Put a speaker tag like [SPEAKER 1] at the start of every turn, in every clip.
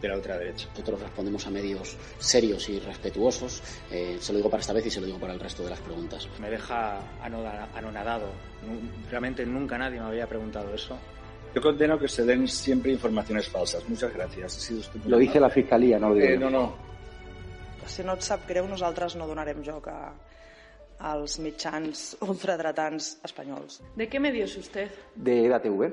[SPEAKER 1] de la ultraderecha.
[SPEAKER 2] Nosotros respondemos a medios serios y respetuosos. Eh, se lo digo para esta vez y se lo digo para el resto de las preguntas.
[SPEAKER 3] Me deja anonadado. Realmente nunca nadie me había preguntado eso.
[SPEAKER 4] Yo condeno que se den siempre informaciones falsas. Muchas gracias. Ha sido
[SPEAKER 5] lo dice la Fiscalía, no lo digo
[SPEAKER 4] eh, No, no.
[SPEAKER 6] Si no et sap greu, nosaltres no donarem joc a, als mitjans ultradretans espanyols.
[SPEAKER 7] ¿De qué medio es usted?
[SPEAKER 5] De EDATV.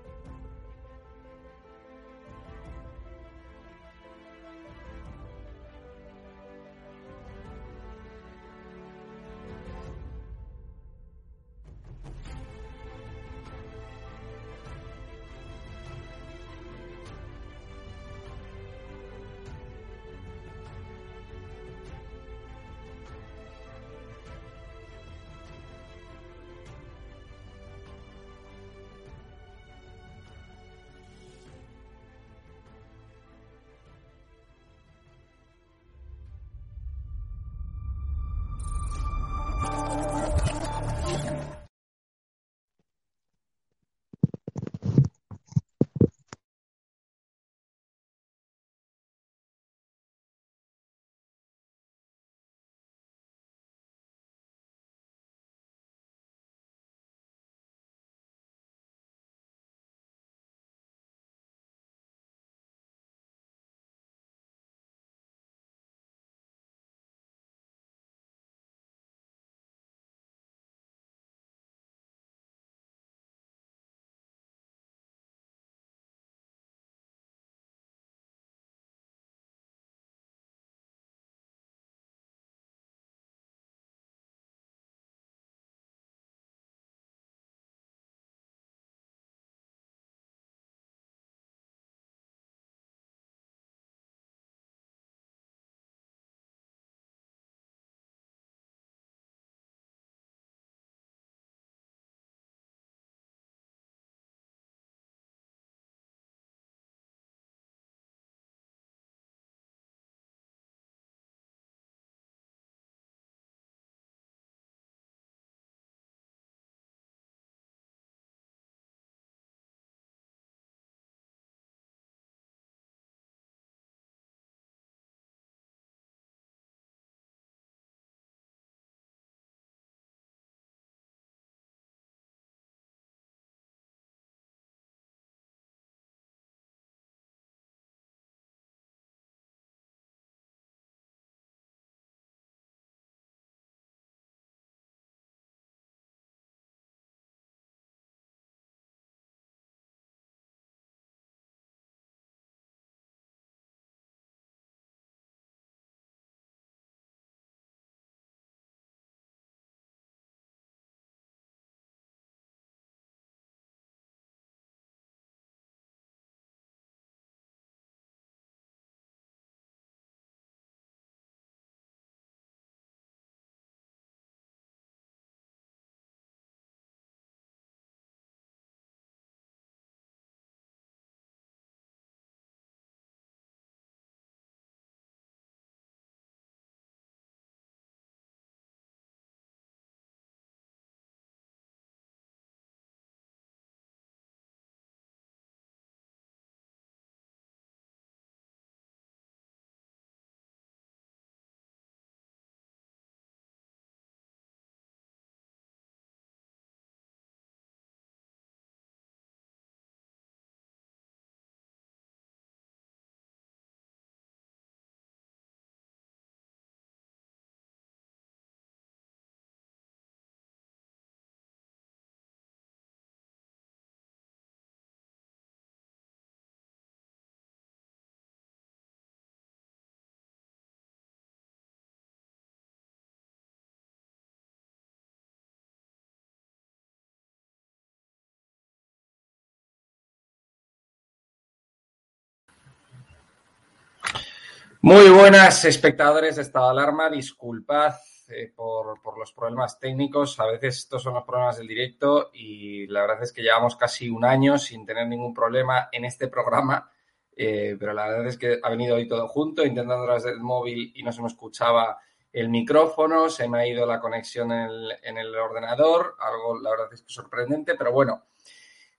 [SPEAKER 8] Muy buenas, espectadores de Estado Alarma. Disculpad eh, por, por, los problemas técnicos. A veces estos son los problemas del directo y la verdad es que llevamos casi un año sin tener ningún problema en este programa. Eh, pero la verdad es que ha venido hoy todo junto, intentando través del móvil y no se me escuchaba el micrófono, se me ha ido la conexión en el, en el ordenador, algo la verdad es que sorprendente, pero bueno,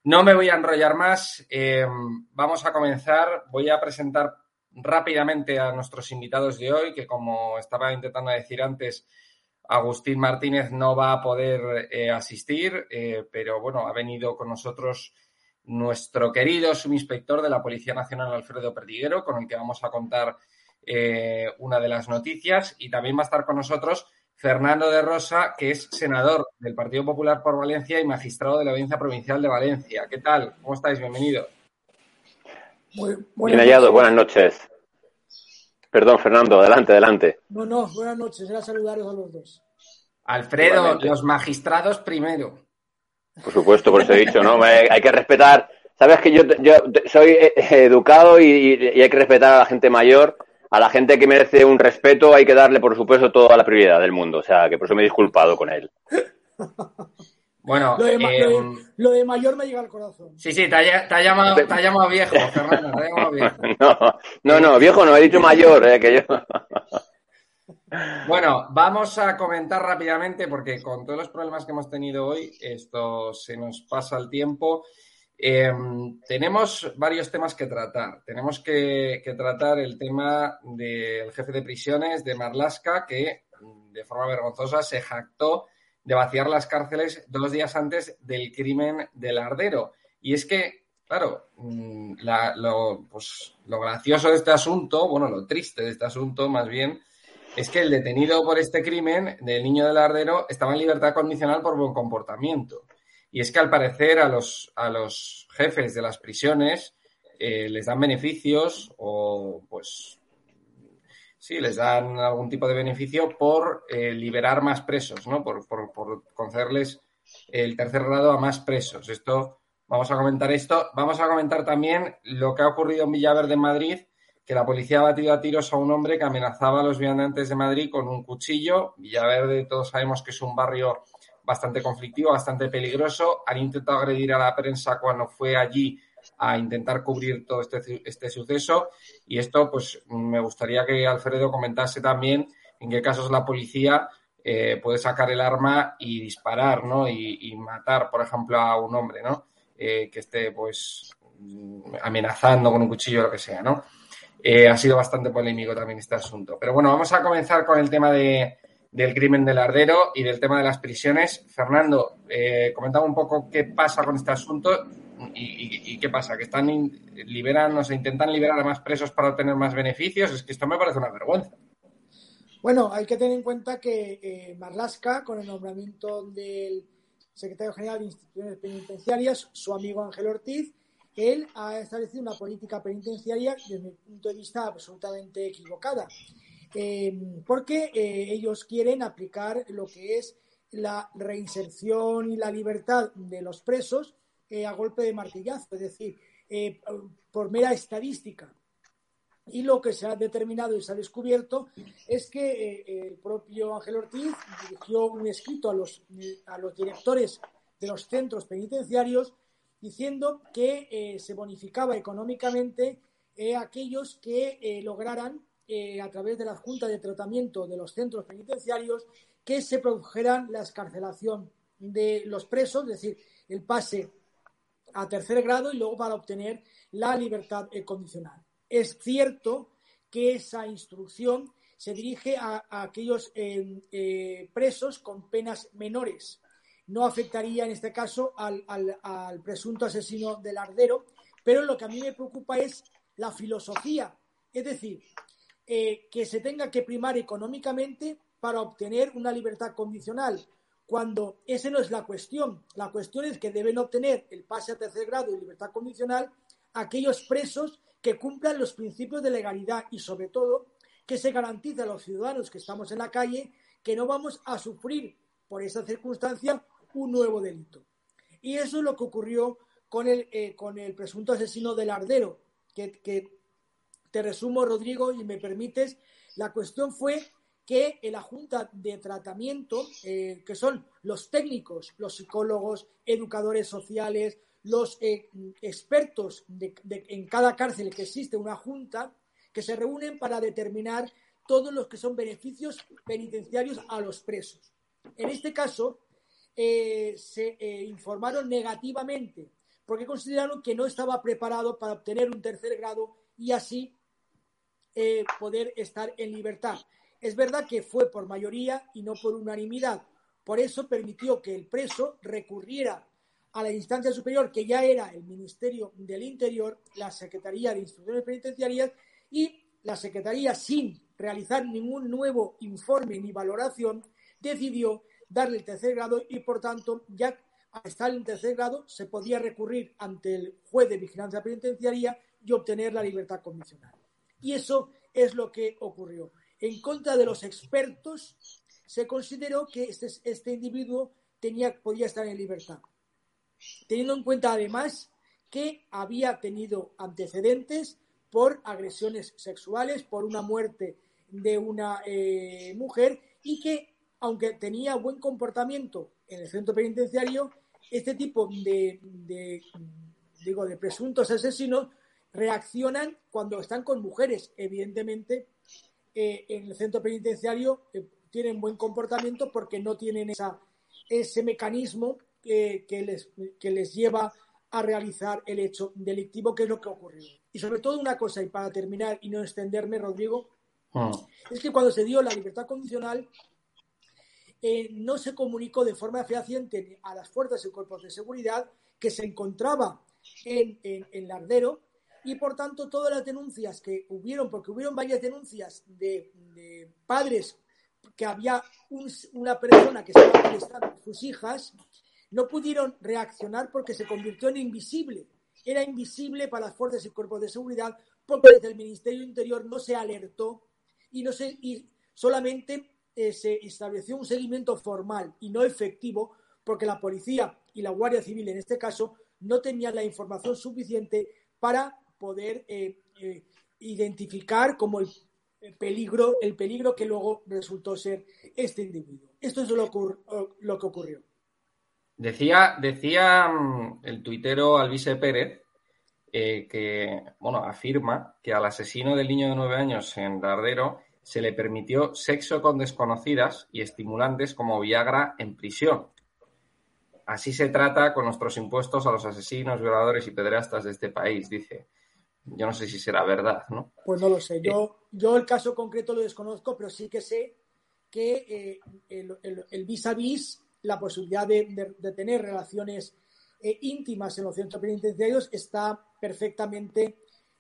[SPEAKER 8] no me voy a enrollar más. Eh, vamos a comenzar. Voy a presentar rápidamente a nuestros invitados de hoy, que como estaba intentando decir antes, Agustín Martínez no va a poder eh, asistir, eh, pero bueno, ha venido con nosotros nuestro querido subinspector de la Policía Nacional, Alfredo Perdiguero, con el que vamos a contar eh, una de las noticias. Y también va a estar con nosotros Fernando de Rosa, que es senador del Partido Popular por Valencia y magistrado de la Audiencia Provincial de Valencia. ¿Qué tal? ¿Cómo estáis? Bienvenido.
[SPEAKER 9] Muy, Bien hallado, buenas noches. Perdón, Fernando, adelante, adelante.
[SPEAKER 10] No, no, buenas noches, era saludaros a los dos.
[SPEAKER 8] Alfredo, Igualmente. los magistrados primero.
[SPEAKER 9] Por supuesto, por eso he dicho, ¿no? hay que respetar. Sabes que yo, yo soy eh, educado y, y, hay que respetar a la gente mayor. A la gente que merece un respeto hay que darle, por supuesto, toda la prioridad del mundo. O sea, que por eso me he disculpado con él.
[SPEAKER 8] Bueno,
[SPEAKER 10] lo de,
[SPEAKER 8] eh,
[SPEAKER 10] lo, de, lo de, mayor me llega al corazón.
[SPEAKER 8] Sí, sí, te ha, te ha, llamado, te ha llamado viejo, Fernando, te ha llamado viejo.
[SPEAKER 9] No, no, no, viejo no, he dicho mayor, eh, que yo.
[SPEAKER 8] Bueno, vamos a comentar rápidamente porque con todos los problemas que hemos tenido hoy, esto se nos pasa el tiempo. Eh, tenemos varios temas que tratar. Tenemos que, que tratar el tema del jefe de prisiones de Marlaska, que de forma vergonzosa se jactó de vaciar las cárceles dos días antes del crimen del Ardero. Y es que, claro, la, lo, pues, lo gracioso de este asunto, bueno, lo triste de este asunto más bien, es que el detenido por este crimen del niño del Ardero estaba en libertad condicional por buen comportamiento. Y es que al parecer a los, a los jefes de las prisiones eh, les dan beneficios o pues sí, les dan algún tipo de beneficio por eh, liberar más presos, ¿no? Por, por, por, concederles el tercer grado a más presos. Esto, vamos a comentar esto. Vamos a comentar también lo que ha ocurrido en Villaverde, en Madrid, que la policía ha batido a tiros a un hombre que amenazaba a los viandantes de Madrid con un cuchillo. Villaverde, todos sabemos que es un barrio bastante conflictivo, bastante peligroso. Han intentado agredir a la prensa cuando fue allí a intentar cubrir todo este, este suceso. Y esto, pues, me gustaría que Alfredo comentase también en qué casos la policía eh, puede sacar el arma y disparar, ¿no? Y, matar, por ejemplo, a un hombre, ¿no? Eh, que esté, pues, amenazando con un cuchillo o lo que sea, ¿no? Eh, ha sido bastante polémico también este asunto. Pero bueno, vamos a comenzar con el tema de, del crimen del ardero y del tema de las prisiones. Fernando, comentaba un poco qué pasa con este asunto y, qué pasa, que están liberan, o sea, intentan liberar a más presos para obtener más beneficios. Es que esto me parece una vergüenza.
[SPEAKER 10] Bueno, hay que tener en cuenta que eh, Marlaska, con el nombramiento del secretario general de instituciones penitenciarias, su amigo Ángel Ortiz, él ha establecido una política penitenciaria desde mi punto de vista absolutamente equivocada, eh, porque eh, ellos quieren aplicar lo que es la reinserción y la libertad de los presos eh, a golpe de martillazo, es decir, eh, por mera estadística. Y lo que se ha determinado y se ha descubierto es que eh, el propio Ángel Ortiz dirigió un escrito a los, a los directores de los centros penitenciarios diciendo que eh, se bonificaba económicamente eh, aquellos que eh, lograran, a través de la Junta de Tratamiento de los centros penitenciarios, que se produjeran la escarcelación de los presos, es decir, el pase a tercer grado y luego para obtener la libertad condicional. Es cierto que esa instrucción se dirige a, aquellos presos con penas menores, no afectaría en este caso al, al, al, presunto asesino del ardero, pero lo que a mí me preocupa es la filosofía, es decir, eh, que se tenga que primar económicamente para obtener una libertad condicional, cuando esa no es la cuestión. La cuestión es que deben obtener el pase a tercer grado y libertad condicional aquellos presos que cumplan los principios de legalidad y sobre todo que se garantice a los ciudadanos que estamos en la calle que no vamos a sufrir por esa circunstancia un nuevo delito. Y eso es lo que ocurrió con el, eh, con el presunto asesino del Ardero, que, que, te resumo, Rodrigo, y me permites, la cuestión fue que la Junta de Tratamiento, eh, que son los técnicos, los psicólogos, educadores sociales, los eh, expertos de, en cada cárcel que existe una junta, que se reúnen para determinar todos los que son beneficios penitenciarios a los presos. En este caso, eh, se informaron negativamente porque consideraron que no estaba preparado para obtener un tercer grado y así poder estar en libertad. Es verdad que fue por mayoría y no por unanimidad. Por eso permitió que el preso recurriera a la instancia superior, que ya era el Ministerio del Interior, la Secretaría de Instrucciones Penitenciarias y la Secretaría, sin realizar ningún nuevo informe ni valoración, decidió darle el tercer grado y, por tanto, ya al estar en tercer grado, se podía recurrir ante el juez de vigilancia penitenciaria y obtener la libertad condicional. Y eso es lo que ocurrió. En contra de los expertos, se consideró que este, este individuo podía estar en libertad, teniendo en cuenta además que había tenido antecedentes por agresiones sexuales, por una muerte de una eh, mujer y que, aunque tenía buen comportamiento en el centro penitenciario, este tipo de, de, digo, de presuntos asesinos reaccionan cuando están con mujeres. Evidentemente, eh, en el centro penitenciario eh, tienen buen comportamiento porque no tienen esa, ese mecanismo que, que, les, que les lleva a realizar el hecho delictivo, que es lo que ocurrió. Y sobre todo una cosa, y para terminar y no extenderme, Rodrigo, mm. es que cuando se dio la libertad condicional, eh, no se comunicó de forma fehaciente a las fuerzas y cuerpos de seguridad que se encontraba en, en, en Lardero y por tanto todas las denuncias que hubieron, porque hubieron varias denuncias de, de padres que había un, una persona que estaba molestando sus hijas, no pudieron reaccionar porque se convirtió en invisible. Era invisible para las fuerzas y cuerpos de seguridad porque desde el Ministerio Interior no se alertó y, no se, y solamente eh, se estableció un seguimiento formal y no efectivo porque la policía y la Guardia Civil en este caso no tenían la información suficiente para poder eh, eh, identificar como el peligro, el peligro que luego resultó ser este individuo. Esto es lo, lo que ocurrió.
[SPEAKER 8] Decía, decía mm, el tuitero Alvise Pérez eh, que, bueno, afirma que al asesino del niño de nueve años en Dardero se le permitió sexo con desconocidas y estimulantes como Viagra en prisión. Así se trata con nuestros impuestos a los asesinos, violadores y pederastas de este país, dice. Yo no sé si será verdad, ¿no?
[SPEAKER 10] Pues no lo sé. Yo, yo el caso concreto lo desconozco, pero sí que sé que eh, el, el, el, vis a vis, la posibilidad de, de, de tener relaciones eh, íntimas en los centros penitenciarios está perfectamente.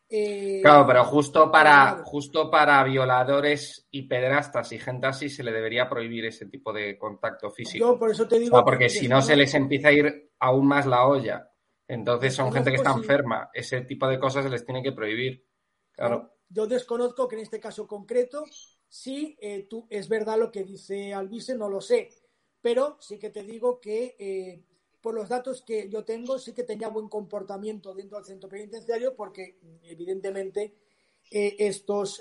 [SPEAKER 10] Eh,
[SPEAKER 8] claro, pero justo para, justo para violadores y pederastas y gente así se le debería prohibir ese tipo de contacto físico.
[SPEAKER 10] Yo por eso te digo.
[SPEAKER 8] Porque si no se les empieza a ir aún más la olla. Entonces son gente que está enferma. Ese tipo de cosas se les tiene que prohibir. Claro.
[SPEAKER 10] Yo desconozco que en este caso concreto, sí, eh, tú, es verdad lo que dice Alvise, no lo sé. Pero sí que te digo que eh, por los datos que yo tengo, sí que tenía buen comportamiento dentro del centro penitenciario porque, evidentemente, eh, estos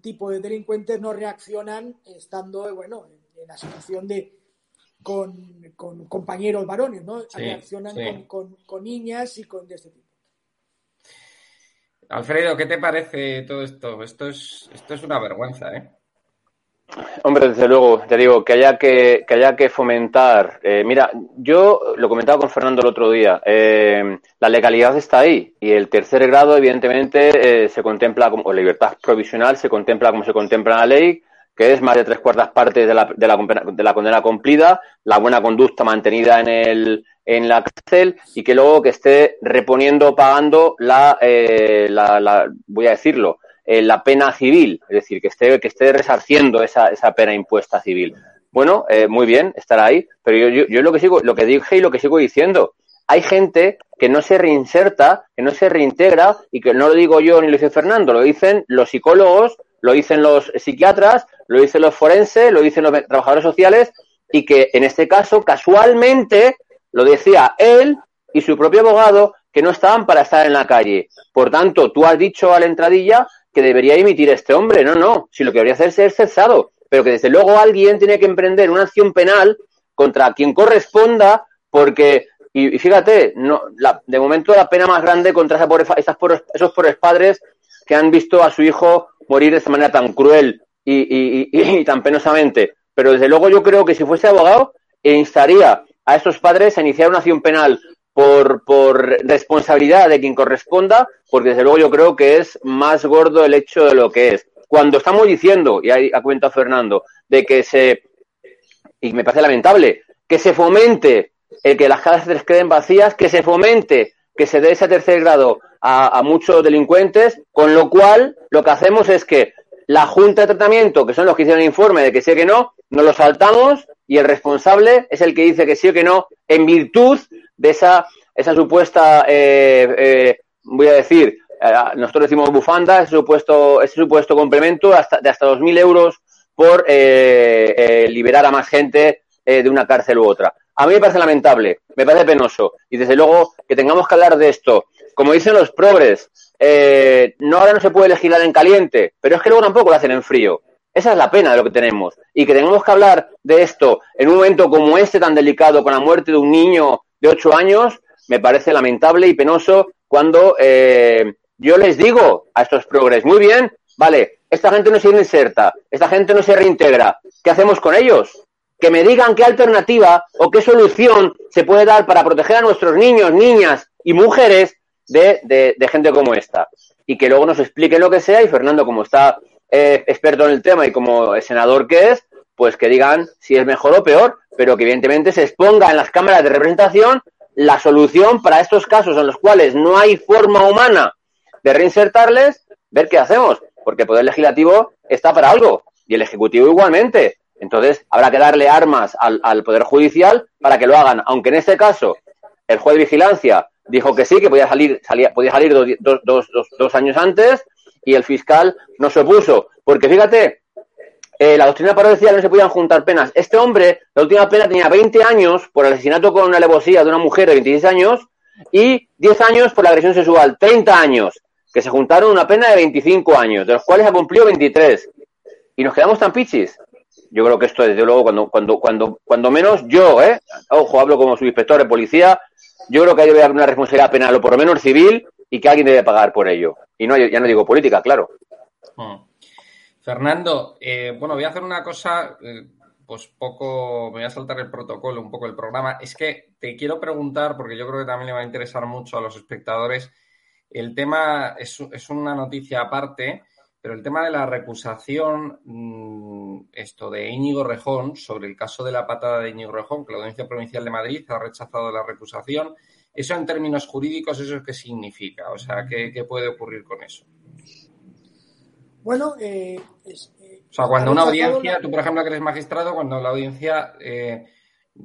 [SPEAKER 10] tipos de delincuentes no reaccionan estando, bueno, en, en la situación de con, con, compañeros varones, ¿no?
[SPEAKER 8] Sí,
[SPEAKER 10] reaccionan
[SPEAKER 8] sí.
[SPEAKER 10] con, con, con, niñas y con de este tipo.
[SPEAKER 8] Alfredo, ¿qué te parece todo esto? Esto es, esto es una vergüenza, ¿eh?
[SPEAKER 9] Hombre, desde luego, te digo, que haya que, que, haya que fomentar. Eh, mira, yo lo comentaba con Fernando el otro día, eh, la legalidad está ahí y el tercer grado, evidentemente, eh, se contempla como libertad provisional, se contempla como se contempla en la ley, que es más de tres cuartas partes de la, de la, de la condena cumplida, la buena conducta mantenida en, el, en la cárcel y que luego que esté reponiendo, pagando la, eh, la, la voy a decirlo, eh, la pena civil, es decir, que esté, que esté resarciendo esa, esa pena impuesta civil. Bueno, eh, muy bien, estará ahí, pero yo, yo, yo, lo que sigo, lo que dije y lo que sigo diciendo, hay gente que no se reinserta, que no se reintegra y que no lo digo yo ni lo dice Fernando, lo dicen los psicólogos, lo dicen los psiquiatras, lo dicen los forenses, lo dicen los trabajadores sociales y que en este caso casualmente lo decía él y su propio abogado que no estaban para estar en la calle. Por tanto, tú has dicho a la entradilla que debería emitir este hombre. No, no. Si lo que debería hacer es cesado. Pero que desde luego alguien tiene que emprender una acción penal contra quien corresponda, porque, y, fíjate, no, la, de momento la pena más grande contra esa esas esos pobres padres que han visto a su hijo morir de esta manera tan cruel y, y, y, tan penosamente. Pero desde luego yo creo que si fuese abogado, instaría a estos padres a iniciar una acción penal por, por responsabilidad de quien corresponda, porque desde luego yo creo que es más gordo el hecho de lo que es. Cuando estamos diciendo, y ahí ha comentado Fernando, de que se, y me parece lamentable, que se fomente el que las cárceles queden vacías, que se fomente que se dé ese tercer grado a muchos delincuentes, con lo cual lo que hacemos es que la Junta de Tratamiento, que son los que hicieron el informe de que sí o que no, nos lo saltamos y el responsable es el que dice que sí o que no, en virtud de esa, esa supuesta, eh, eh, voy a decir, eh, nosotros decimos bufanda, ese supuesto, ese supuesto complemento hasta, de hasta 2.000 euros por liberar a más gente de una cárcel u otra. A mí me parece lamentable, me parece penoso y desde luego que tengamos que hablar de esto. Como dicen los progres, eh, no ahora no se puede legislar en caliente, pero es que luego tampoco lo hacen en frío. Esa es la pena de lo que tenemos. Y que tengamos que hablar de esto en un momento como este tan delicado, con la muerte de un niño de ocho años, me parece lamentable y penoso cuando eh, yo les digo a estos progres, muy bien, vale, esta gente no se inserta, esta gente no se reintegra, ¿qué hacemos con ellos? Que me digan qué alternativa o qué solución se puede dar para proteger a nuestros niños, niñas y mujeres de, de, gente como esta. Y que luego nos expliquen lo que sea y Fernando, como está eh, experto en el tema y como senador que es, pues que digan si es mejor o peor, pero que evidentemente se exponga en las cámaras de representación la solución para estos casos en los cuales no hay forma humana de reinsertarles, ver qué hacemos, porque el Poder Legislativo está para algo y el Ejecutivo igualmente. Entonces, habrá que darle armas al, al Poder Judicial para que lo hagan, aunque en este caso el juez de vigilancia dijo que sí, que podía salir, salía, podía salir dos, dos, dos, dos años antes y el fiscal no se opuso. Porque fíjate, eh, la doctrina que no se podían juntar penas. Este hombre, la última pena tenía 20 años por asesinato con una alevosía de una mujer de 26 años y 10 años por la agresión sexual, 30 años, que se juntaron una pena de 25 años, de los cuales ha cumplido 23. Y nos quedamos tan pichis. Yo creo que esto, desde luego, cuando, cuando, cuando, cuando menos yo, ¿eh? Ojo, hablo como subinspector de policía, yo creo que debe haber una responsabilidad penal, o por lo menos civil, y que alguien debe pagar por ello. Y no, ya no digo política, claro.
[SPEAKER 8] Hmm. Fernando, eh, bueno, voy a hacer una cosa, eh, pues poco, me voy a saltar el protocolo, un poco el programa. Es que te quiero preguntar, porque yo creo que también le va a interesar mucho a los espectadores, el tema es, es una noticia aparte, pero el tema de la recusación, mmm, esto de Íñigo Rejón, sobre el caso de la patada de Íñigo Rejón, que la Audiencia Provincial de Madrid ha rechazado la recusación, eso en términos jurídicos, ¿eso qué significa? O sea, ¿qué, qué puede ocurrir con eso?
[SPEAKER 10] Bueno, eh, es,
[SPEAKER 8] eh, o sea, cuando una audiencia, la... tú por ejemplo que eres magistrado, cuando la audiencia, eh,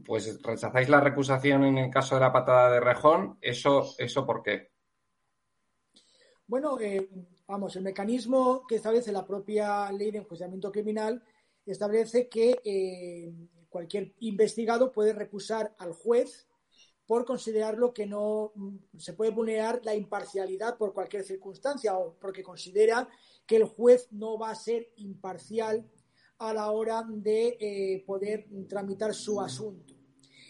[SPEAKER 8] pues rechazáis la recusación en el caso de la patada de Rejón, ¿eso, eso por qué?
[SPEAKER 10] Bueno, eh, vamos, el mecanismo que establece la propia ley de enjuiciamiento criminal establece que eh, cualquier investigado puede recusar al juez por considerarlo que no mm, se puede vulnerar la imparcialidad por cualquier circunstancia o porque considera que el juez no va a ser imparcial a la hora de eh, poder tramitar su asunto.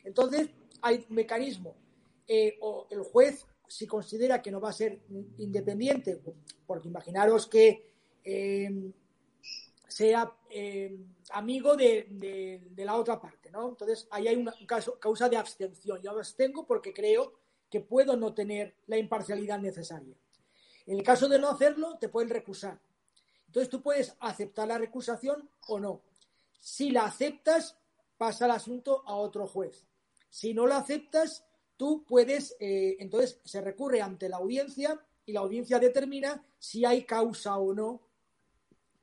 [SPEAKER 10] Entonces, hay un mecanismo. Eh, o el juez, si considera que no va a ser independiente, porque imaginaros que eh, sea eh, amigo de, de, la otra parte, ¿no? Entonces, ahí hay una caso, causa de abstención. Yo abstengo porque creo que puedo no tener la imparcialidad necesaria. En el caso de no hacerlo, te pueden recusar. Entonces, tú puedes aceptar la recusación o no. Si la aceptas, pasa el asunto a otro juez. Si no la aceptas, tú puedes, eh, entonces se recurre ante la audiencia y la audiencia determina si hay causa o no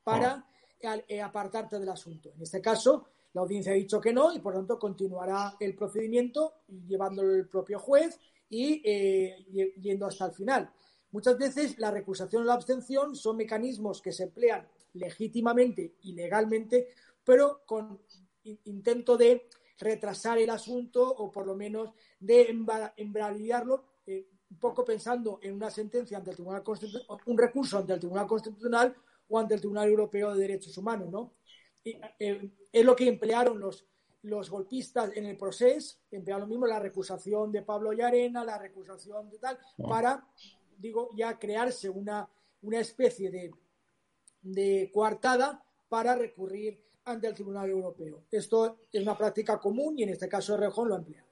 [SPEAKER 10] para oh. apartarte del asunto. En este caso, la audiencia ha dicho que no y por lo tanto continuará el procedimiento llevándolo el propio juez y eh, yendo hasta el final. Muchas veces la recusación o la abstención son mecanismos que se emplean legítimamente y legalmente, pero con intento de retrasar el asunto o por lo menos de embalidarlo eh, un poco pensando en una sentencia ante el Tribunal Constitucional, un recurso ante el Tribunal Constitucional o ante el Tribunal Europeo de Derechos Humanos, ¿no? Y, eh, es lo que emplearon los, los golpistas en el proceso, emplearon lo mismo la recusación de Pablo Llarena, la recusación de tal, para, digo, ya crearse una, una especie de, de coartada para recurrir ante el Tribunal Europeo. Esto es una práctica común y en este caso Rejón lo emplea.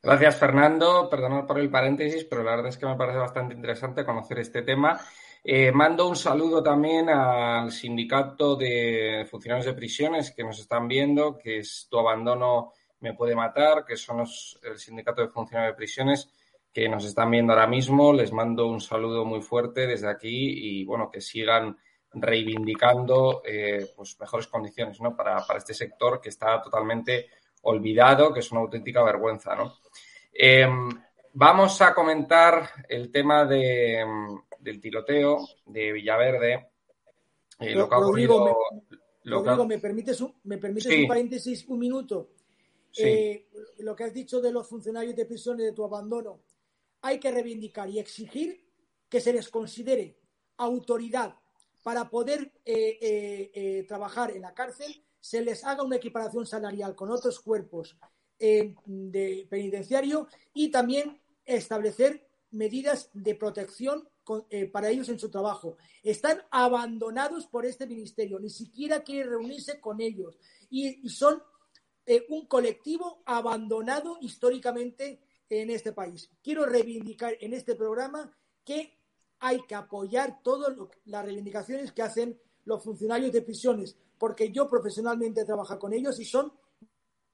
[SPEAKER 8] Gracias, Fernando. Perdonad por el paréntesis, pero la verdad es que me parece bastante interesante conocer este tema. Eh, mando un saludo también al sindicato de funcionarios de prisiones que nos están viendo, que es Tu Abandono Me Puede Matar, que son los, el sindicato de funcionarios de prisiones que nos están viendo ahora mismo. Les mando un saludo muy fuerte desde aquí y bueno, que sigan reivindicando eh, pues mejores condiciones ¿no? para, para este sector que está totalmente olvidado, que es una auténtica vergüenza, ¿no? Em, vamos a comentar el tema de, del tiroteo de Villaverde.
[SPEAKER 10] Eh, lo, que ha ocurrido, me, ¿me permites, un, me permites un paréntesis, un minuto? Eh, lo que has dicho de los funcionarios de prisiones de tu abandono. Hay que reivindicar y exigir que se les considere autoridad para poder eh, trabajar en la cárcel se les haga una equiparación salarial con otros cuerpos eh, de penitenciario y también establecer medidas de protección eh, para ellos en su trabajo. Están abandonados por este ministerio, ni siquiera quiere reunirse con ellos y, son eh, un colectivo abandonado históricamente en este país. Quiero reivindicar en este programa que hay que apoyar todas las reivindicaciones que hacen los funcionarios de prisiones, porque yo profesionalmente trabajo con ellos y son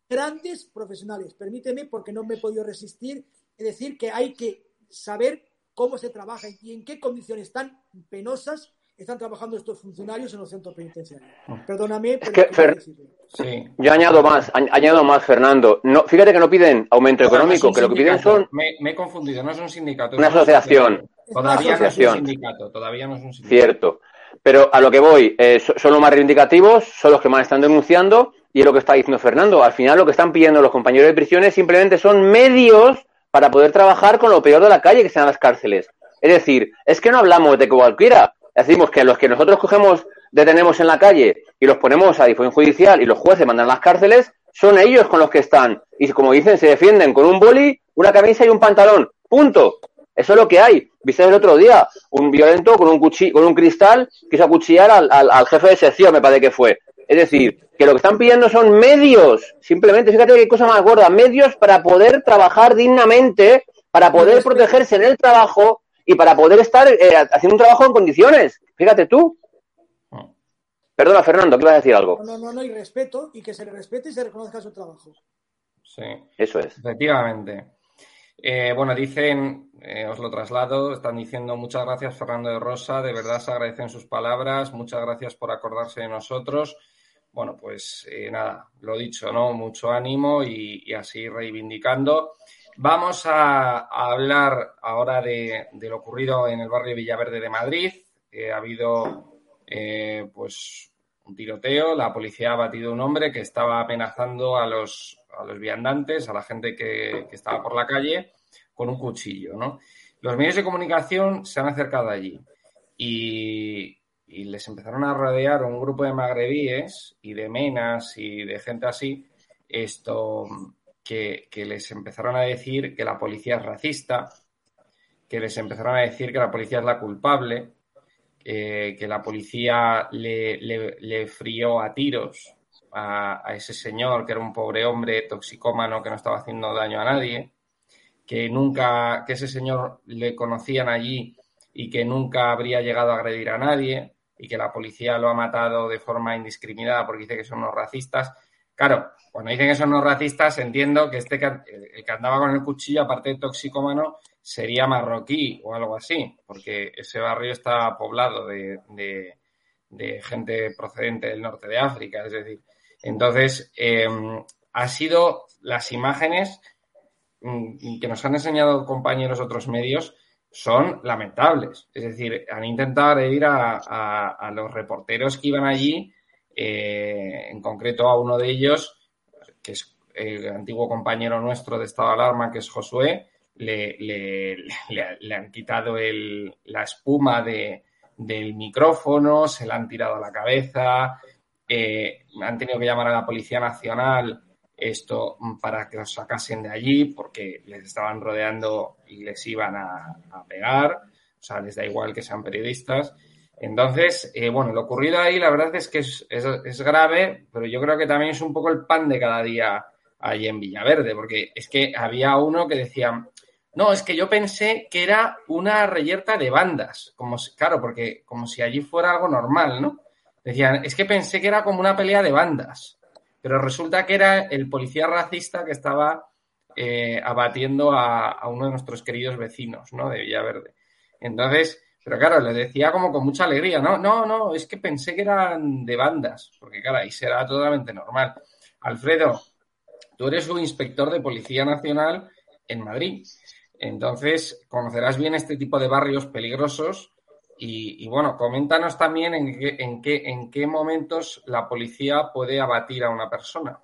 [SPEAKER 10] grandes profesionales. Permíteme, porque no me he podido resistir, es decir, que hay que saber cómo se trabaja y en qué condiciones tan penosas están trabajando estos funcionarios en los centros penitenciarios. Perdóname.
[SPEAKER 9] Pero sí. Yo añado más, añado más, Fernando. No, fíjate que no piden aumento económico, que lo que piden son.
[SPEAKER 8] Me, he confundido, no es un sindicato.
[SPEAKER 9] Una asociación.
[SPEAKER 8] Todavía no es un sindicato. Todavía no es un sindicato.
[SPEAKER 9] Cierto. Pero a lo que voy, eh, son los más reivindicativos, son los que más están denunciando, y es lo que está diciendo Fernando. Al final lo que están pidiendo los compañeros de prisiones simplemente son medios para poder trabajar con lo peor de la calle, que sean las cárceles. Es decir, es que no hablamos de que cualquiera, decimos que los que nosotros cogemos, detenemos en la calle y los ponemos a disposición judicial y los jueces mandan a las cárceles, son ellos con los que están. Y como dicen, se defienden con un boli, una camisa y un pantalón. Punto. Eso es lo que hay. Viste el otro día, un violento con un cuchillo, con un cristal quiso acuchillar al, al, jefe de sección, me parece que fue. Es decir, que lo que están pidiendo son medios, simplemente, fíjate qué cosa más gorda, medios para poder trabajar dignamente, para poder protegerse en el trabajo y para poder estar eh, haciendo un trabajo en condiciones. Fíjate tú. Perdona, Fernando, ¿qué vas a decir algo?
[SPEAKER 10] No, no, no, y respeto, y que se le respete y se reconozca su trabajo.
[SPEAKER 8] Sí.
[SPEAKER 9] Eso es.
[SPEAKER 8] Efectivamente. Eh, bueno, dicen, eh, os lo traslado, están diciendo muchas gracias Fernando de Rosa, de verdad se agradecen sus palabras, muchas gracias por acordarse de nosotros. Bueno, pues eh, nada, lo dicho, ¿no? Mucho ánimo y, así reivindicando. Vamos a, hablar ahora de, lo ocurrido en el barrio Villaverde de Madrid. ha habido, pues, un tiroteo. La policía ha batido un hombre que estaba amenazando a los, a los viandantes, a la gente que, estaba por la calle, con un cuchillo, ¿no? Los medios de comunicación se han acercado allí y, les empezaron a rodear un grupo de magrebíes y de menas y de gente así, esto que, les empezaron a decir que la policía es racista, que les empezaron a decir que la policía es la culpable, eh, que la policía le, le, frió a tiros a, ese señor, que era un pobre hombre toxicómano que no estaba haciendo daño a nadie, que nunca, que ese señor le conocían allí y que nunca habría llegado a agredir a nadie y que la policía lo ha matado de forma indiscriminada porque dice que son unos racistas. Claro, cuando dicen que son unos racistas, entiendo que este el que andaba con el cuchillo, aparte de toxicómano, sería marroquí o algo así, porque ese barrio está poblado de, gente procedente del norte de África, es decir, entonces eh, ha sido las imágenes mm, que nos han enseñado compañeros otros medios son lamentables, es decir, han intentado ir a, los reporteros que iban allí, eh, en concreto a uno de ellos, que es el antiguo compañero nuestro de estado de alarma, que es Josué, le, le, han quitado el, la espuma de, del micrófono, se le han tirado a la cabeza, eh, han tenido que llamar a la Policía Nacional esto para que los sacasen de allí porque les estaban rodeando y les iban a, pegar, o sea, les da igual que sean periodistas. Entonces, eh, bueno, lo ocurrido ahí la verdad es que es, grave, pero yo creo que también es un poco el pan de cada día allí en Villaverde, porque es que había uno que decía, no, es que yo pensé que era una reyerta de bandas, como si, claro, porque como si allí fuera algo normal, ¿no? Decían, es que pensé que era como una pelea de bandas, pero resulta que era el policía racista que estaba eh, abatiendo a, uno de nuestros queridos vecinos, ¿no? De Villaverde. Entonces, pero claro, le decía como con mucha alegría, no, no, no, es que pensé que eran de bandas, porque claro, ahí será totalmente normal. Alfredo, tú eres un inspector de Policía Nacional en Madrid. Entonces, conocerás bien este tipo de barrios peligrosos y, y bueno, coméntanos también en qué, en, qué, en qué momentos la policía puede abatir a una persona.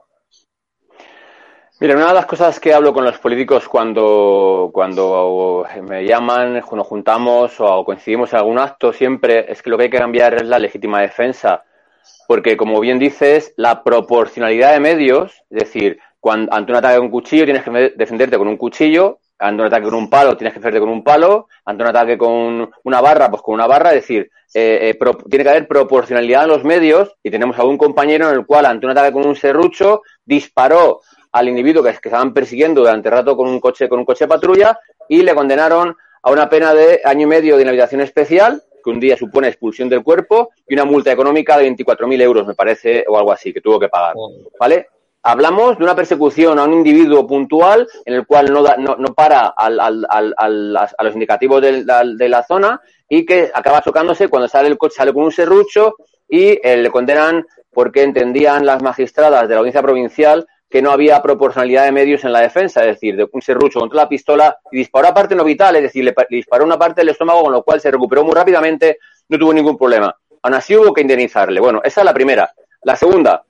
[SPEAKER 9] Mira, una de las cosas que hablo con los políticos cuando, cuando me llaman, nos juntamos o coincidimos en algún acto siempre es que lo que hay que cambiar es la legítima defensa. Porque, como bien dices, la proporcionalidad de medios, es decir, cuando, ante un ataque con un cuchillo tienes que defenderte con un cuchillo, ante un ataque con un palo tienes que defenderte con un palo, ante un ataque con una barra, pues con una barra, es decir, eh, eh, pro, tiene que haber proporcionalidad en los medios y tenemos a un compañero en el cual ante un ataque con un serrucho disparó al individuo que, que estaban persiguiendo durante rato con un coche, con un coche de patrulla y le condenaron a una pena de año y medio de inhabilitación especial, que un día supone expulsión del cuerpo, y una multa económica de 24.000 euros, me parece, o algo así, que tuvo que pagar. ¿Vale? Hablamos de una persecución a un individuo puntual en el cual no, da, no, no para al, al, al, a los indicativos de de la, zona y que acaba chocándose cuando sale el coche, sale con un serrucho y eh, le condenan porque entendían las magistradas de la audiencia provincial que no había proporcionalidad de medios en la defensa, es decir, de un serrucho contra la pistola y disparó a parte no vital, es decir, le, le disparó una parte del estómago, con lo cual se recuperó muy rápidamente, no tuvo ningún problema. Aún así hubo que indemnizarle. Bueno, esa es la primera. La segunda,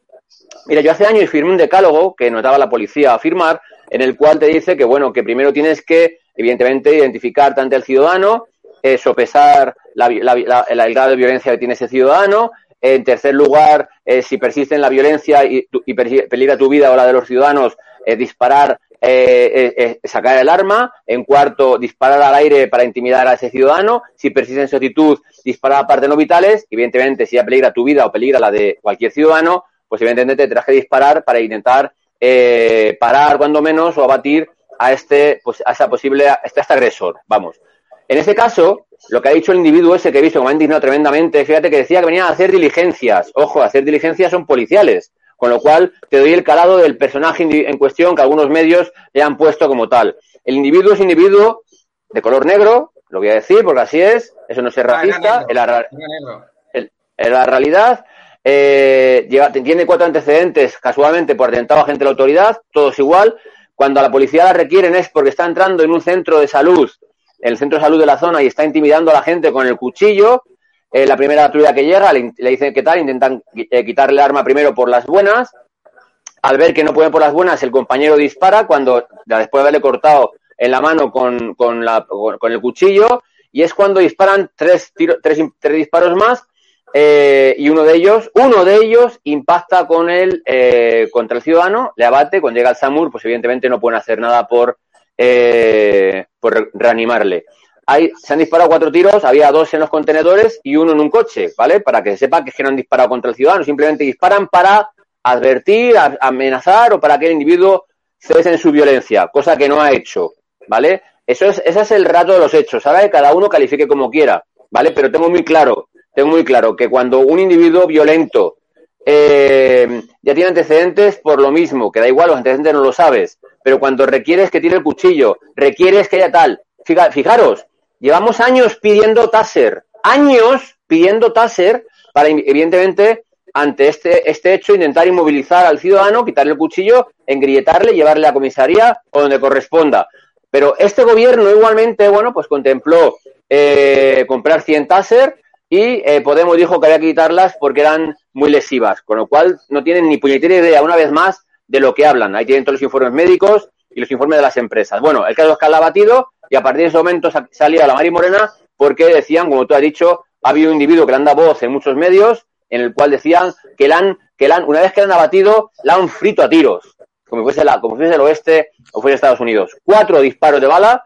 [SPEAKER 9] mira, yo hace años firmé un decálogo que notaba la policía a firmar, en el cual te dice que, bueno, que primero tienes que, evidentemente, identificar tanto el ciudadano, eh, sopesar la, la, la, el grado de violencia que tiene ese ciudadano, en tercer lugar, eh, si persiste en la violencia y, y, peligra tu vida o la de los ciudadanos, eh, disparar, eh, sacar el arma. En cuarto, disparar al aire para intimidar a ese ciudadano. Si persiste en su actitud, disparar a partes no vitales. Evidentemente, si ya peligra tu vida o peligra la de cualquier ciudadano, pues evidentemente tendrás que disparar para intentar parar, cuando menos, o abatir a este, pues, a esa posible, a este, a este agresor. Vamos. En ese caso, lo que ha dicho el individuo ese que he visto que me ha indignado tremendamente, fíjate que decía que venía a hacer diligencias. Ojo, hacer diligencias son policiales. Con lo cual, te doy el calado del personaje en cuestión que algunos medios le han puesto como tal. El individuo es individuo de color negro, lo voy a decir porque así es, eso no es ser racista. En la, en la realidad, eh, lleva, tiene cuatro antecedentes casualmente por atentado a gente de la autoridad, todos igual. Cuando a la policía la requieren es porque está entrando en un centro de salud el centro de salud de la zona y está intimidando a la gente con el cuchillo. Eh, la primera patrulla que llega le, le dicen qué tal, intentan eh, quitarle el arma primero por las buenas. Al ver que no puede por las buenas, el compañero dispara cuando, después de haberle cortado en la mano con, con, la, con el cuchillo, y es cuando disparan tres, tiro, tres, tres disparos más, eh, y uno de ellos, uno de ellos impacta con el, eh, contra el ciudadano, le abate, cuando llega el SAMUR, pues evidentemente no pueden hacer nada por, eh, por reanimarle. Hay, se han disparado cuatro tiros, había dos en los contenedores y uno en un coche, ¿vale? Para que se sepa que, es que no han disparado contra el ciudadano, simplemente disparan para advertir, amenazar o para que el individuo cese en su violencia, cosa que no ha hecho, ¿vale? Eso es, ese es el rato de los hechos, ahora que cada uno califique como quiera, ¿vale? Pero tengo muy claro, tengo muy claro que cuando un individuo violento eh, ya tiene antecedentes por lo mismo, que da igual, los antecedentes no lo sabes, pero cuando requieres que tiene el cuchillo, requieres que haya tal. Fijaros, llevamos años pidiendo taser, años pidiendo taser para, evidentemente, ante este, este hecho, intentar inmovilizar al ciudadano, quitarle el cuchillo, engrietarle, llevarle a comisaría o donde corresponda. Pero este gobierno igualmente, bueno, pues contempló eh, comprar 100 taser y eh, Podemos dijo que había que quitarlas porque eran muy lesivas, con lo cual no tienen ni puñetera idea, una vez más, de lo que hablan. Ahí tienen todos los informes médicos y los informes de las empresas. Bueno, el caso es que la abatido y a partir de ese momento salía la Mari Morena porque decían, como tú has dicho, ha habido un individuo que le han dado voz en muchos medios en el cual decían que la han, que la han, una vez que la han abatido, la han frito a tiros, como fuese, la, como fuese el oeste o fuese Estados Unidos. Cuatro disparos de bala,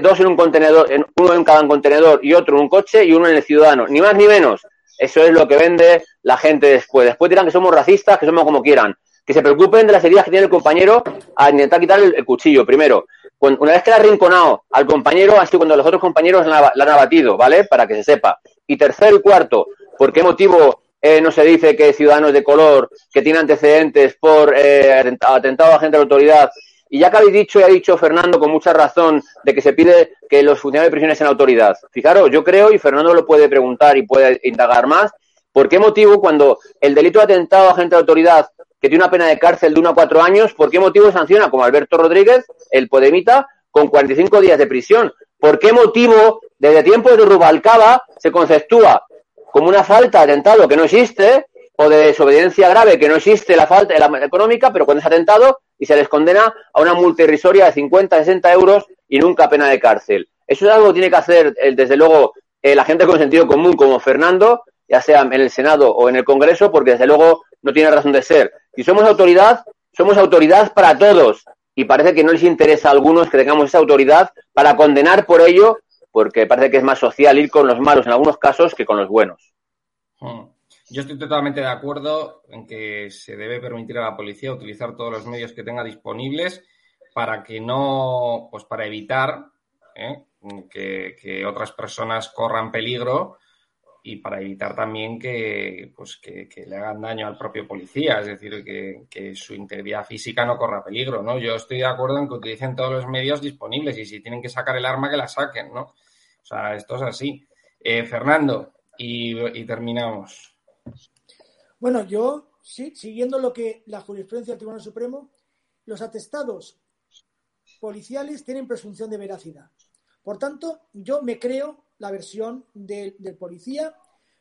[SPEAKER 9] dos en un contenedor, en, uno en cada contenedor y otro en un coche y uno en el ciudadano. Ni más ni menos. Eso es lo que vende la gente después. Después dirán que somos racistas, que somos como quieran. Que se preocupen de las heridas que tiene el compañero a intentar quitar el, cuchillo, primero. Una vez que le ha rinconado al compañero, así cuando los otros compañeros la, la han abatido, ¿vale? Para que se sepa. Y tercero y cuarto, ¿por qué motivo eh, no se dice que ciudadanos de color que tienen antecedentes por eh, atentado a gente de la autoridad? Y ya que habéis dicho y ha dicho Fernando con mucha razón de que se pide que los funcionarios de prisiones sean autoridad. Fijaros, yo creo, y Fernando lo puede preguntar y puede indagar más, ¿por qué motivo cuando el delito de atentado a gente de autoridad que tiene una pena de cárcel de 1 a 4 años, ¿por qué motivo sanciona como Alberto Rodríguez, el Podemita, con 45 días de prisión? ¿Por qué motivo desde tiempos de Rubalcaba se conceptúa como una falta de atentado que no existe o de desobediencia grave que no existe la falta la económica, pero cuando es atentado y se les condena a una multa irrisoria de 50, 60 euros y nunca pena de cárcel. Eso es algo que tiene que hacer, desde luego, la gente con sentido común como Fernando, ya sea en el Senado o en el Congreso, porque desde luego no tiene razón de ser. Si somos autoridad, somos autoridad para todos. Y parece que no les interesa a algunos que tengamos esa autoridad para condenar por ello, porque parece que es más social ir con los malos en algunos casos que con los buenos.
[SPEAKER 8] Yo estoy totalmente de acuerdo en que se debe permitir a la policía utilizar todos los medios que tenga disponibles para que no, pues para evitar ¿eh? que, otras personas corran peligro y para evitar también que, pues que, le hagan daño al propio policía, es decir, que, su integridad física no corra peligro, ¿no? Yo estoy de acuerdo en que utilicen todos los medios disponibles y si tienen que sacar el arma, que la saquen, ¿no? O sea, esto es así. Eh, Fernando, y, terminamos.
[SPEAKER 10] Bueno, yo, sí, siguiendo lo que la jurisprudencia del Tribunal Supremo, los atestados policiales tienen presunción de veracidad. Por tanto, yo me creo la versión de, del policía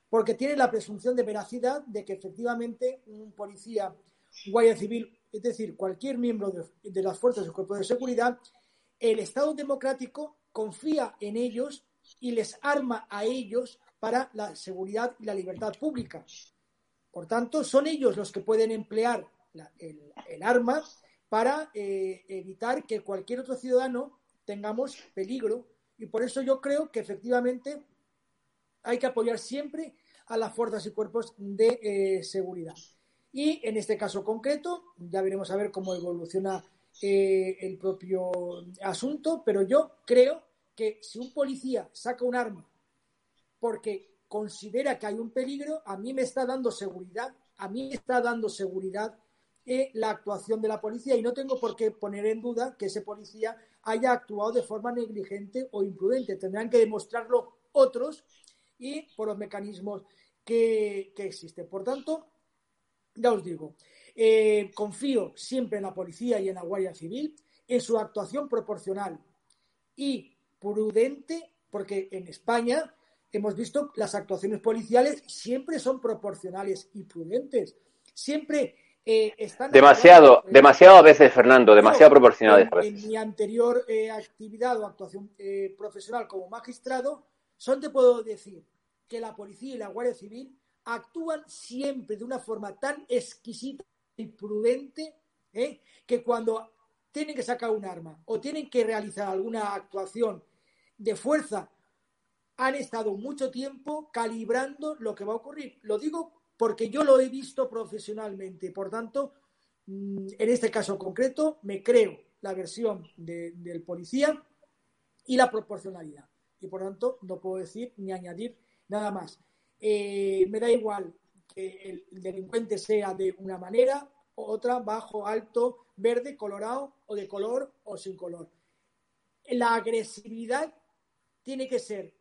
[SPEAKER 10] porque tiene la presunción de veracidad de que efectivamente un policía, guardia civil, es decir, cualquier miembro de, de las fuerzas del cuerpo de seguridad, el Estado democrático confía en ellos y les arma a ellos para la seguridad y la libertad pública. Por tanto, son ellos los que pueden emplear el, arma para eh, evitar que cualquier otro ciudadano tengamos peligro y por eso yo creo que efectivamente hay que apoyar siempre a las fuerzas y cuerpos de eh, seguridad. Y en este caso concreto, ya veremos a ver cómo evoluciona eh, el propio asunto, pero yo creo que si un policía saca un arma porque considera que hay un peligro, a mí me está dando seguridad, a mí me está dando seguridad eh, la actuación de la policía y no tengo por qué poner en duda que ese policía haya actuado de forma negligente o imprudente. Tendrán que demostrarlo otros y por los mecanismos que, que existen. Por tanto, ya os digo, eh, confío siempre en la policía y en la Guardia Civil, en su actuación proporcional y prudente, porque en España hemos visto las actuaciones policiales siempre son proporcionales y prudentes. Siempre eh, están
[SPEAKER 9] demasiado, demasiado a veces, Fernando, demasiado proporcionales
[SPEAKER 10] a veces. En mi anterior eh, actividad o actuación eh, profesional como magistrado, solo te puedo decir que la policía y la Guardia Civil actúan siempre de una forma tan exquisita y prudente que cuando tienen que sacar un arma o tienen que realizar alguna actuación de fuerza, han estado mucho tiempo calibrando lo que va a ocurrir. Lo digo porque yo lo he visto profesionalmente. Por tanto, mm, en este caso concreto, me creo la versión de, del policía y la proporcionalidad. Y por tanto, no puedo decir ni añadir nada más. Eh, me da igual que el delincuente sea de una manera, otra, bajo, alto, verde, colorado, o de color o sin color. La agresividad tiene que ser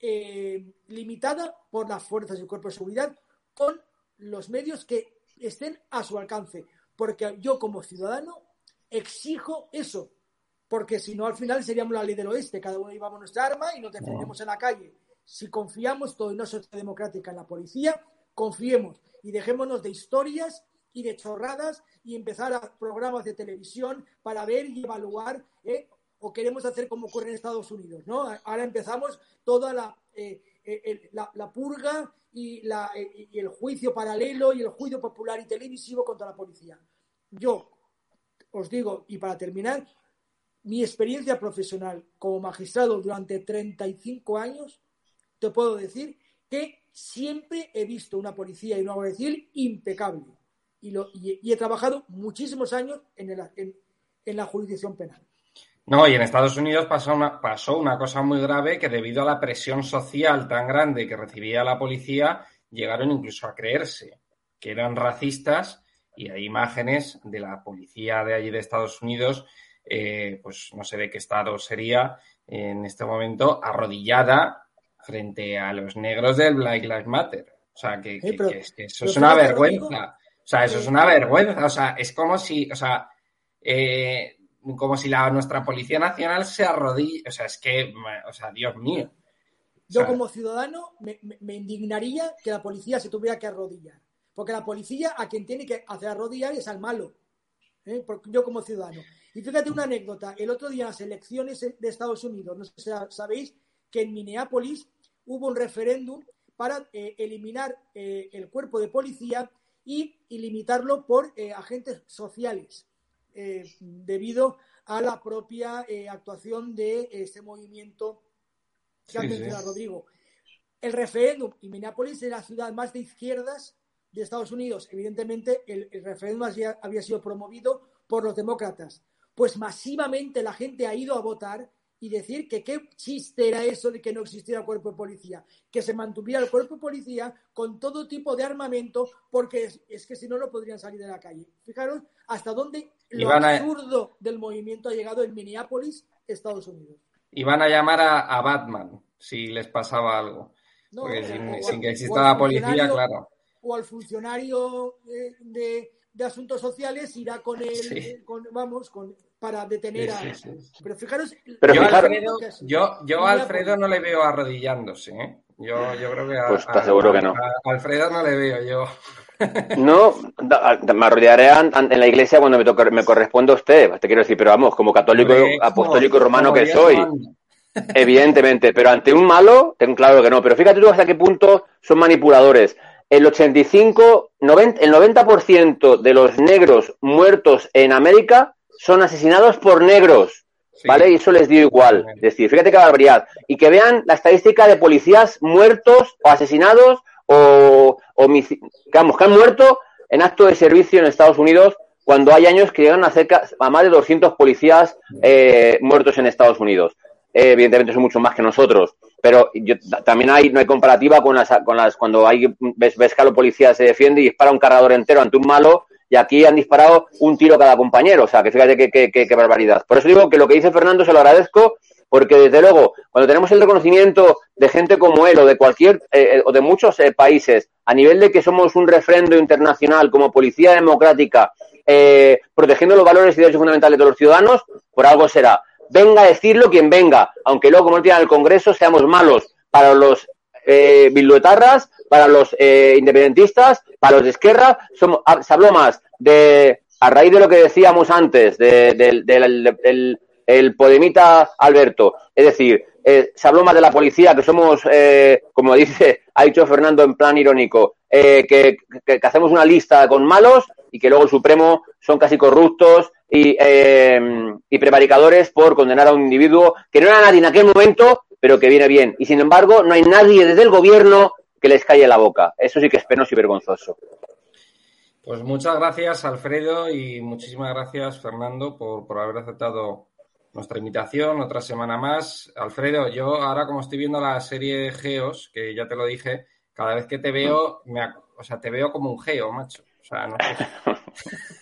[SPEAKER 10] eh, limitada por las fuerzas y cuerpos de seguridad con los medios que estén a su alcance. Porque yo como ciudadano exijo eso. Porque si no, al final seríamos la ley del oeste. Cada uno llevamos nuestra arma y nos defendemos en la calle. Si confiamos todo en una sociedad democrática en la policía, confiemos y dejémonos de historias y de chorradas y empezar a programas de televisión para ver y evaluar, ¿eh? O queremos hacer como ocurre en Estados Unidos, ¿no? Ahora empezamos toda la, eh, eh, la, la, purga y, la, eh, y el juicio paralelo y el juicio popular y televisivo contra la policía. Yo os digo, y para terminar, mi experiencia profesional como magistrado durante 35 años, te puedo decir que siempre he visto una policía y una guardia civil impecable. Y, lo, y he trabajado muchísimos años en, el, en, en, la jurisdicción penal.
[SPEAKER 8] No, y en Estados Unidos pasó una, pasó una cosa muy grave que debido a la presión social tan grande que recibía la policía, llegaron incluso a creerse que eran racistas y hay imágenes de la policía de allí de Estados Unidos, eh, pues no sé de qué estado sería en este momento, arrodillada frente a los negros del Black Lives Matter. O sea, que, pero, que, que eso es una vergüenza. O sea, eso es una vergüenza. O sea, es como si, o sea, eh, como si la, nuestra Policía Nacional se arrodilla. O sea, es que, o sea, Dios mío.
[SPEAKER 10] Yo como ciudadano me, indignaría que la policía se tuviera que arrodillar. Porque la policía a quien tiene que hacer arrodillar es al malo. ¿eh? Yo como ciudadano. Y fíjate una anécdota. El otro día en las elecciones de Estados Unidos, no sé si sabéis, que en Minneapolis hubo un referéndum para eh, eliminar eh, el cuerpo de policía y, y limitarlo por agentes sociales, eh, debido a la propia eh, actuación de este movimiento que ha mencionado. Rodrigo. El referéndum y Minneapolis es la ciudad más de izquierdas de Estados Unidos. Evidentemente, el, el referéndum había, había sido promovido por los demócratas. Pues masivamente la gente ha ido a votar y decir que qué chiste era eso de que no existiera cuerpo de policía, que se mantuviera el cuerpo de policía con todo tipo de armamento, porque es, es que si no, no podrían salir de la calle. Fijaros hasta dónde lo absurdo a... del movimiento ha llegado en Minneapolis, Estados Unidos.
[SPEAKER 8] Y van a llamar a, a Batman si les pasaba algo. No, porque sin, que exista la policía, claro.
[SPEAKER 10] O al funcionario de, de, de asuntos sociales irá con él, sí. con, vamos, con para detener a. Sí, sí, sí. Pero fijaros.
[SPEAKER 8] Pero yo, Alfredo, yo, yo a Alfredo no le veo arrodillándose. ¿eh? Yo, yo creo que. A,
[SPEAKER 9] pues está seguro
[SPEAKER 8] a,
[SPEAKER 9] que no.
[SPEAKER 8] A Alfredo no le veo yo.
[SPEAKER 9] No, me arrodillaré en la iglesia cuando me, toque, me corresponda a usted, te quiero decir, pero vamos, como católico, apostólico y romano que soy, evidentemente, pero ante un malo, tengo claro que no, pero fíjate tú hasta qué punto son manipuladores. El 85, 90, el 90% de los negros muertos en América son asesinados por negros, sí. ¿vale? Y eso les dio igual. Es decir, fíjate qué barbaridad. Y que vean la estadística de policías muertos o asesinados o, o digamos, que han muerto en acto de servicio en Estados Unidos cuando hay años que llegan a cerca a más de 200 policías eh, muertos en Estados Unidos. Eh, evidentemente son mucho más que nosotros, pero yo, también hay, no hay comparativa con las, con las cuando hay, ves, ves que a la policía se defiende y dispara un cargador entero ante un malo y aquí han disparado un tiro cada compañero. O sea, que fíjate qué, barbaridad. Por eso digo que lo que dice Fernando se lo agradezco, porque desde luego, cuando tenemos el reconocimiento de gente como él o de cualquier, eh, o de muchos eh, países, a nivel de que somos un refrendo internacional como policía democrática, eh, protegiendo los valores y derechos fundamentales de los ciudadanos, por algo será. Venga a decirlo quien venga, aunque luego, como no tiene el Congreso, seamos malos para los eh, bilduetarras, para los eh, independentistas, para los de Esquerra, somos, se habló más de, a raíz de lo que decíamos antes, de, de, del de, el Podemita Alberto, es decir, eh, se habló más de la policía, que somos, eh, como dice, ha dicho Fernando en plan irónico, eh, que, que, que, hacemos una lista con malos y que luego el Supremo son casi corruptos y, y prevaricadores por condenar a un individuo que no era nadie en aquel momento, pero que viene bien. Y sin embargo, no hay nadie desde el gobierno que les calle la boca. Eso sí que es penoso y vergonzoso.
[SPEAKER 8] Pues muchas gracias, Alfredo, y muchísimas gracias, Fernando, por, por haber aceptado nuestra invitación otra semana más. Alfredo, yo ahora como estoy viendo la serie Geos, que ya te lo dije, cada vez que te veo, me, o sea, te veo como un geo, macho. O sea, no sé.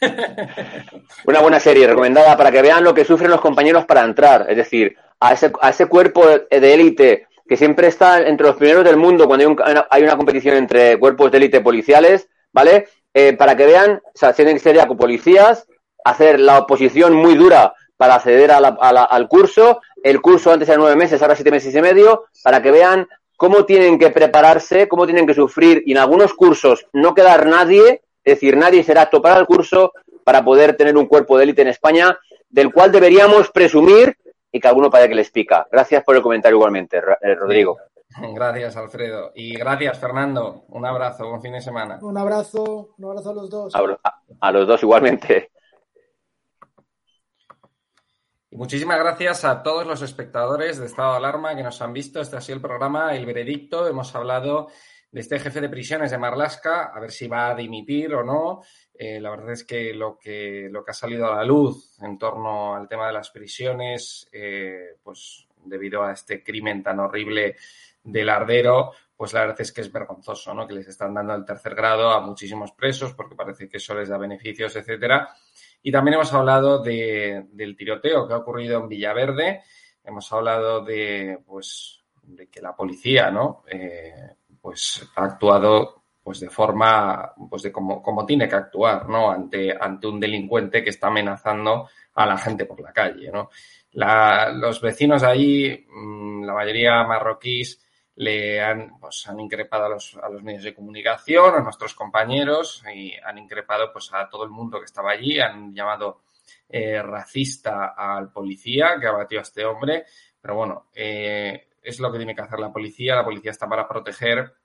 [SPEAKER 9] Una buena serie, recomendada para que vean lo que sufren los compañeros para entrar. Es decir, a ese, a ese cuerpo de élite que siempre está entre los primeros del mundo cuando hay, un, hay una competición entre cuerpos de élite policiales, ¿vale? Eh, para que vean, o sea, tienen que ser ya policías, hacer la oposición muy dura para acceder a al curso. El curso antes era nueve meses, ahora siete meses y medio, para que vean cómo tienen que prepararse, cómo tienen que sufrir y en algunos cursos no quedar nadie Es decir, nadie será apto para el curso para poder tener un cuerpo de élite en España, del cual deberíamos presumir y que alguno parece que les pica. Gracias por el comentario igualmente, eh, Rodrigo.
[SPEAKER 8] Gracias, Alfredo. Y gracias, Fernando. Un abrazo, buen fin de semana.
[SPEAKER 10] Un abrazo, un abrazo a los dos.
[SPEAKER 9] A, a los dos igualmente.
[SPEAKER 8] Y muchísimas gracias a todos los espectadores de Estado de Alarma que nos han visto. Este ha sido el programa El Veredicto. Hemos hablado de este jefe de prisiones de Marlasca, a ver si va a dimitir o no. Eh, la verdad es que lo, que lo que ha salido a la luz en torno al tema de las prisiones, eh, pues debido a este crimen tan horrible del ardero, pues la verdad es que es vergonzoso, ¿no? Que les están dando el tercer grado a muchísimos presos porque parece que eso les da beneficios, etcétera. Y también hemos hablado de, del tiroteo que ha ocurrido en Villaverde. Hemos hablado de, pues, de que la policía, ¿no? Eh, pues ha actuado pues de forma, pues de como, como tiene que actuar, ¿no? Ante, ante un delincuente que está amenazando a la gente por la calle, ¿no? Los vecinos ahí, mm, la mayoría marroquíes, le han, pues, han increpado a los, a los medios de comunicación, a nuestros compañeros, y han increpado pues, a todo el mundo que estaba allí, han llamado eh, racista al policía que abatió a este hombre, pero bueno, eh, es lo que tiene que hacer la policía, la policía está para proteger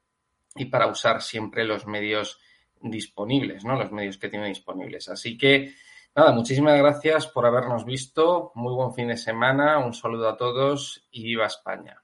[SPEAKER 8] y para usar siempre los medios disponibles, ¿no? Los medios que tiene disponibles. Así que, nada, muchísimas gracias por habernos visto, muy buen fin de semana, un saludo a todos y viva España.